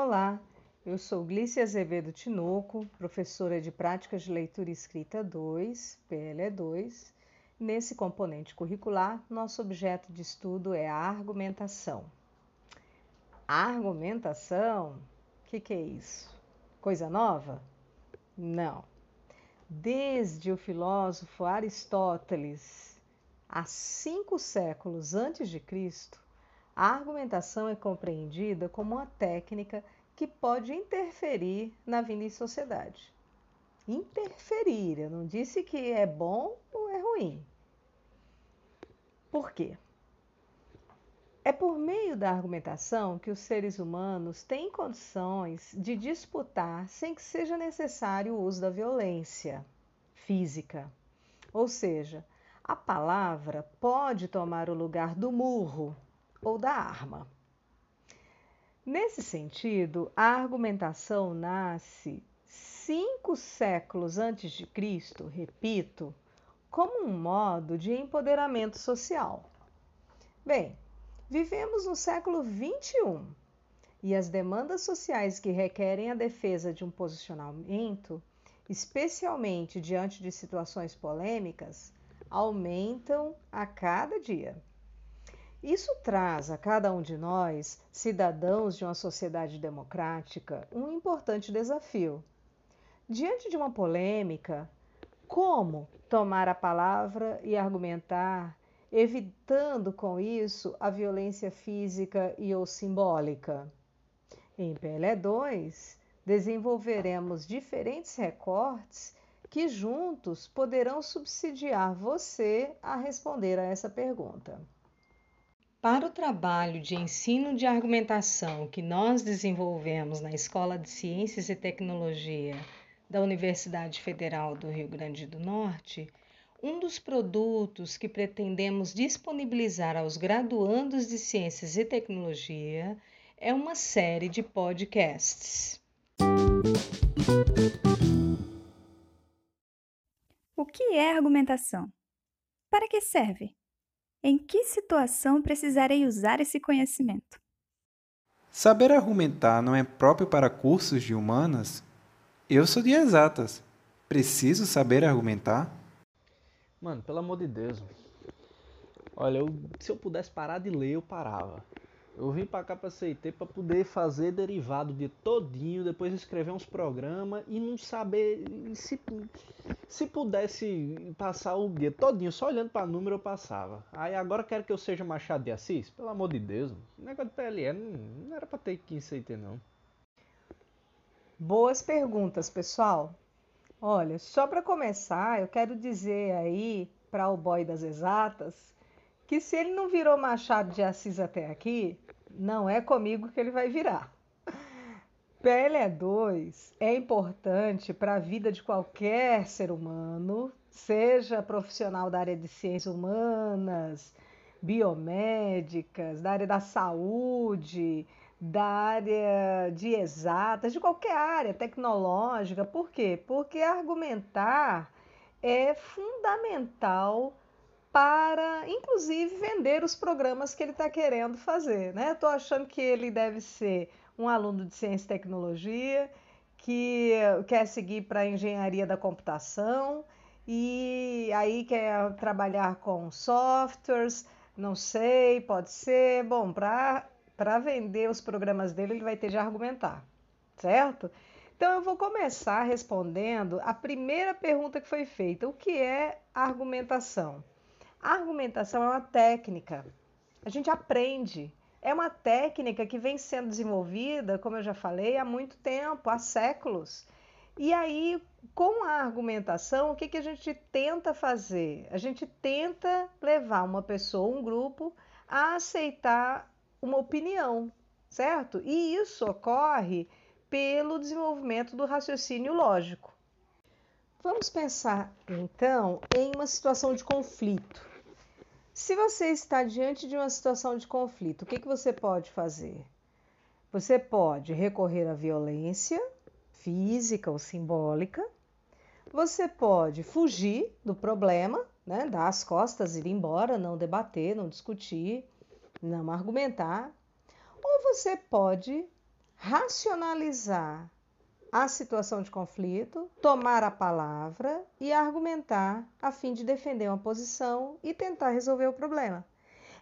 Olá, eu sou Glícia Azevedo Tinoco, professora de Práticas de Leitura e Escrita 2, PLE2. Nesse componente curricular, nosso objeto de estudo é a argumentação. A argumentação? O que, que é isso? Coisa nova? Não. Desde o filósofo Aristóteles, há cinco séculos antes de Cristo, a argumentação é compreendida como uma técnica que pode interferir na vida em sociedade. Interferir, eu não disse que é bom ou é ruim. Por quê? É por meio da argumentação que os seres humanos têm condições de disputar sem que seja necessário o uso da violência física. Ou seja, a palavra pode tomar o lugar do murro ou da arma. Nesse sentido, a argumentação nasce cinco séculos antes de Cristo, repito, como um modo de empoderamento social. Bem, vivemos no século XXI e as demandas sociais que requerem a defesa de um posicionamento, especialmente diante de situações polêmicas, aumentam a cada dia. Isso traz a cada um de nós, cidadãos de uma sociedade democrática, um importante desafio. Diante de uma polêmica, como tomar a palavra e argumentar, evitando com isso a violência física e ou simbólica? Em PLE 2, desenvolveremos diferentes recortes que juntos poderão subsidiar você a responder a essa pergunta. Para o trabalho de ensino de argumentação que nós desenvolvemos na Escola de Ciências e Tecnologia da Universidade Federal do Rio Grande do Norte, um dos produtos que pretendemos disponibilizar aos graduandos de Ciências e Tecnologia é uma série de podcasts. O que é argumentação? Para que serve? Em que situação precisarei usar esse conhecimento? Saber argumentar não é próprio para cursos de humanas? Eu sou de exatas. Preciso saber argumentar? Mano, pelo amor de Deus. Olha, eu, se eu pudesse parar de ler, eu parava. Eu vim para cá para CIT para poder fazer derivado de todinho, depois escrever uns programas e não saber se se pudesse passar o dia todinho só olhando para número eu passava. Aí agora quero que eu seja Machado de Assis? Pelo amor de Deus, o negócio de PLE não, não era para ter que em CIT não. Boas perguntas, pessoal. Olha, só para começar, eu quero dizer aí para o boy das exatas que se ele não virou Machado de Assis até aqui, não é comigo que ele vai virar. PLE2 é importante para a vida de qualquer ser humano, seja profissional da área de ciências humanas, biomédicas, da área da saúde, da área de exatas, de qualquer área tecnológica. Por quê? Porque argumentar é fundamental para, inclusive, vender os programas que ele está querendo fazer. Né? Estou achando que ele deve ser um aluno de ciência e tecnologia que quer seguir para a engenharia da computação e aí quer trabalhar com softwares, não sei, pode ser. Bom, para vender os programas dele, ele vai ter de argumentar, certo? Então eu vou começar respondendo a primeira pergunta que foi feita: o que é argumentação? A argumentação é uma técnica. A gente aprende. É uma técnica que vem sendo desenvolvida, como eu já falei, há muito tempo, há séculos. E aí, com a argumentação, o que, que a gente tenta fazer? A gente tenta levar uma pessoa, um grupo, a aceitar uma opinião, certo? E isso ocorre pelo desenvolvimento do raciocínio lógico. Vamos pensar então em uma situação de conflito. Se você está diante de uma situação de conflito, o que, que você pode fazer? Você pode recorrer à violência física ou simbólica, você pode fugir do problema, né, dar as costas, ir embora, não debater, não discutir, não argumentar, ou você pode racionalizar a situação de conflito, tomar a palavra e argumentar a fim de defender uma posição e tentar resolver o problema.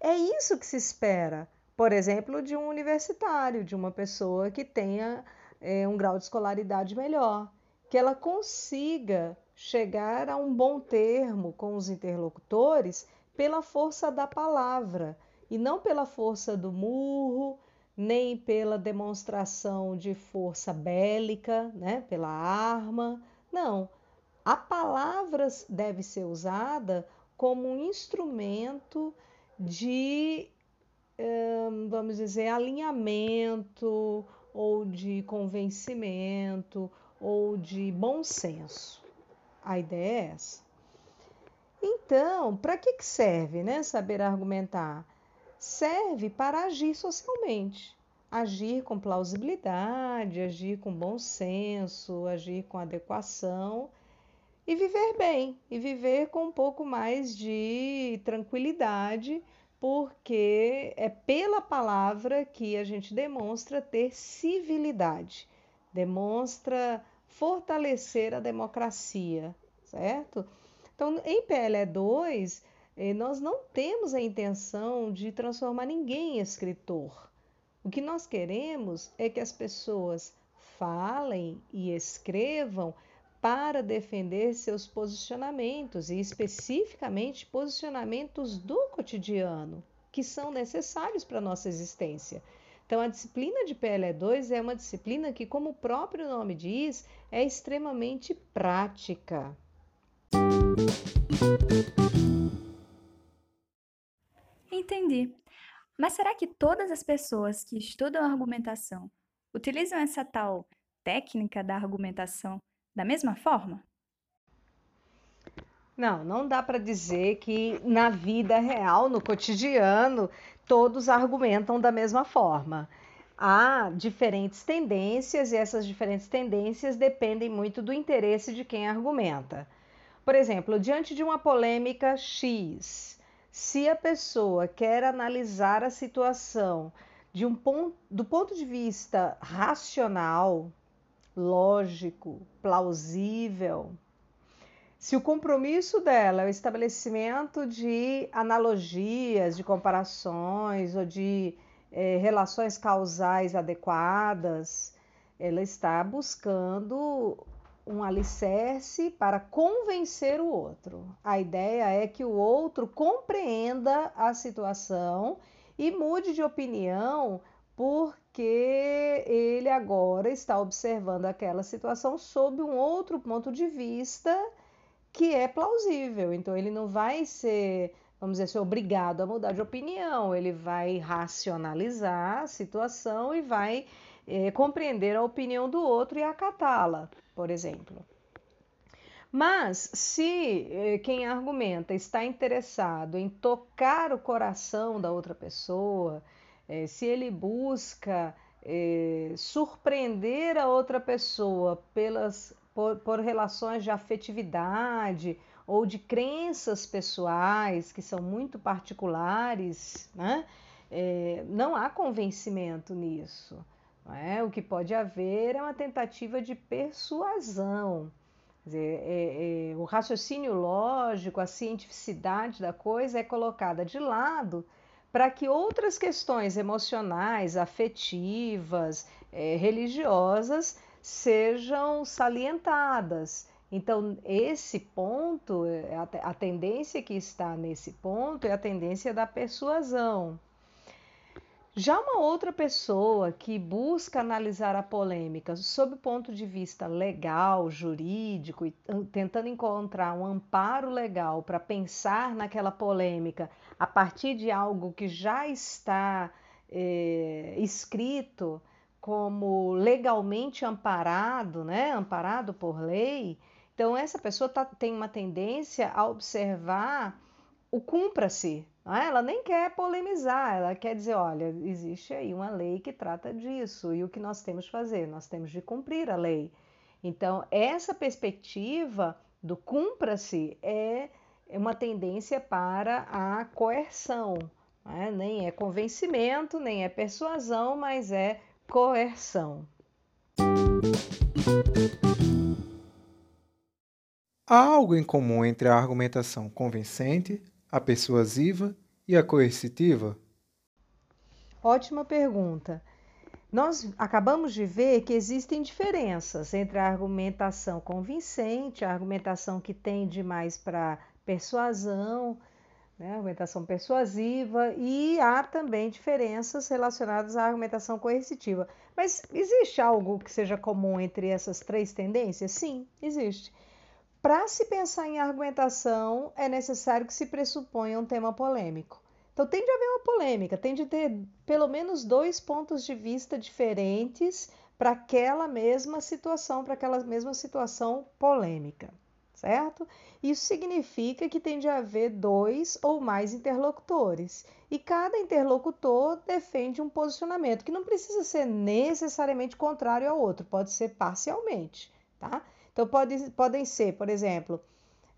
É isso que se espera, por exemplo, de um universitário, de uma pessoa que tenha é, um grau de escolaridade melhor, que ela consiga chegar a um bom termo com os interlocutores pela força da palavra e não pela força do murro, nem pela demonstração de força bélica, né, pela arma. Não. A palavra deve ser usada como um instrumento de, vamos dizer, alinhamento ou de convencimento ou de bom senso. A ideia é essa. Então, para que, que serve né, saber argumentar? Serve para agir socialmente. Agir com plausibilidade, agir com bom senso, agir com adequação e viver bem, e viver com um pouco mais de tranquilidade, porque é pela palavra que a gente demonstra ter civilidade, demonstra fortalecer a democracia, certo? Então, em PLE 2, eh, nós não temos a intenção de transformar ninguém em escritor. O que nós queremos é que as pessoas falem e escrevam para defender seus posicionamentos e especificamente posicionamentos do cotidiano, que são necessários para a nossa existência. Então, a disciplina de PLE2 é uma disciplina que, como o próprio nome diz, é extremamente prática. Entendi. Mas será que todas as pessoas que estudam argumentação utilizam essa tal técnica da argumentação da mesma forma? Não, não dá para dizer que na vida real, no cotidiano, todos argumentam da mesma forma. Há diferentes tendências e essas diferentes tendências dependem muito do interesse de quem argumenta. Por exemplo, diante de uma polêmica X, se a pessoa quer analisar a situação de um ponto, do ponto de vista racional, lógico, plausível, se o compromisso dela é o estabelecimento de analogias, de comparações ou de é, relações causais adequadas, ela está buscando um alicerce para convencer o outro. A ideia é que o outro compreenda a situação e mude de opinião porque ele agora está observando aquela situação sob um outro ponto de vista que é plausível. Então ele não vai ser, vamos dizer, ser obrigado a mudar de opinião, ele vai racionalizar a situação e vai é, compreender a opinião do outro e acatá-la, por exemplo. Mas se eh, quem argumenta está interessado em tocar o coração da outra pessoa, eh, se ele busca eh, surpreender a outra pessoa pelas por, por relações de afetividade ou de crenças pessoais que são muito particulares, né? É, não há convencimento nisso. É? O que pode haver é uma tentativa de persuasão. Dizer, é, é, o raciocínio lógico, a cientificidade da coisa é colocada de lado para que outras questões emocionais, afetivas, é, religiosas sejam salientadas. Então, esse ponto, é, a tendência que está nesse ponto é a tendência da persuasão. Já uma outra pessoa que busca analisar a polêmica sob o ponto de vista legal, jurídico, e tentando encontrar um amparo legal para pensar naquela polêmica a partir de algo que já está é, escrito, como legalmente amparado, né, amparado por lei, então essa pessoa tá, tem uma tendência a observar o cumpra-se. É? Ela nem quer polemizar, ela quer dizer, olha, existe aí uma lei que trata disso e o que nós temos de fazer? Nós temos de cumprir a lei. Então, essa perspectiva do cumpra-se é uma tendência para a coerção. É? Nem é convencimento, nem é persuasão, mas é coerção. Há algo em comum entre a argumentação convincente, a persuasiva e a coercitiva? Ótima pergunta. Nós acabamos de ver que existem diferenças entre a argumentação convincente, a argumentação que tende mais para persuasão, né, argumentação persuasiva, e há também diferenças relacionadas à argumentação coercitiva. Mas existe algo que seja comum entre essas três tendências? Sim, existe. Para se pensar em argumentação, é necessário que se pressuponha um tema polêmico. Então tem de haver uma polêmica, tem de ter pelo menos dois pontos de vista diferentes para aquela mesma situação, para aquela mesma situação polêmica, certo? Isso significa que tem de haver dois ou mais interlocutores e cada interlocutor defende um posicionamento que não precisa ser necessariamente contrário ao outro, pode ser parcialmente, tá? Então pode, podem ser, por exemplo,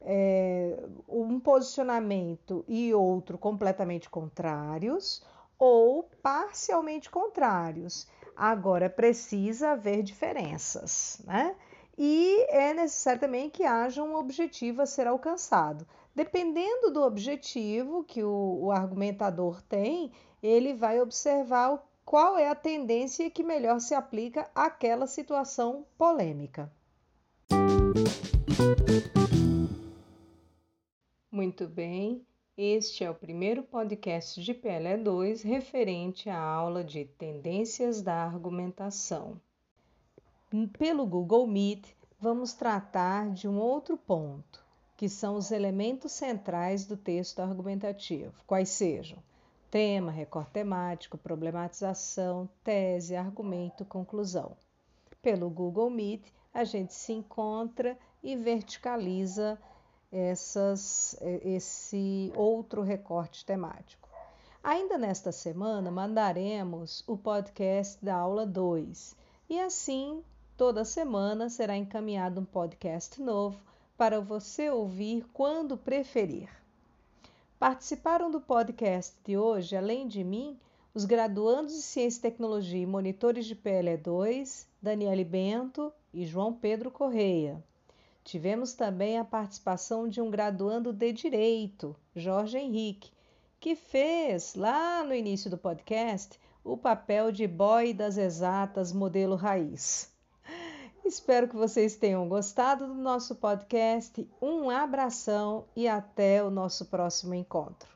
é, um posicionamento e outro completamente contrários ou parcialmente contrários. Agora, precisa haver diferenças, né? E é necessário também que haja um objetivo a ser alcançado. Dependendo do objetivo que o, o argumentador tem, ele vai observar qual é a tendência que melhor se aplica àquela situação polêmica. Muito bem, este é o primeiro podcast de PLE2 referente à aula de Tendências da Argumentação. Pelo Google Meet, vamos tratar de um outro ponto, que são os elementos centrais do texto argumentativo, quais sejam tema, recorte temático, problematização, tese, argumento, conclusão. Pelo Google Meet, a gente se encontra e verticaliza essas, esse outro recorte temático. Ainda nesta semana, mandaremos o podcast da aula 2 e assim, toda semana será encaminhado um podcast novo para você ouvir quando preferir. Participaram do podcast de hoje, além de mim, os graduandos de Ciência e Tecnologia e monitores de PLE2, Daniele Bento e João Pedro Correia. Tivemos também a participação de um graduando de Direito, Jorge Henrique, que fez, lá no início do podcast, o papel de boy das exatas modelo raiz. Espero que vocês tenham gostado do nosso podcast. Um abração e até o nosso próximo encontro.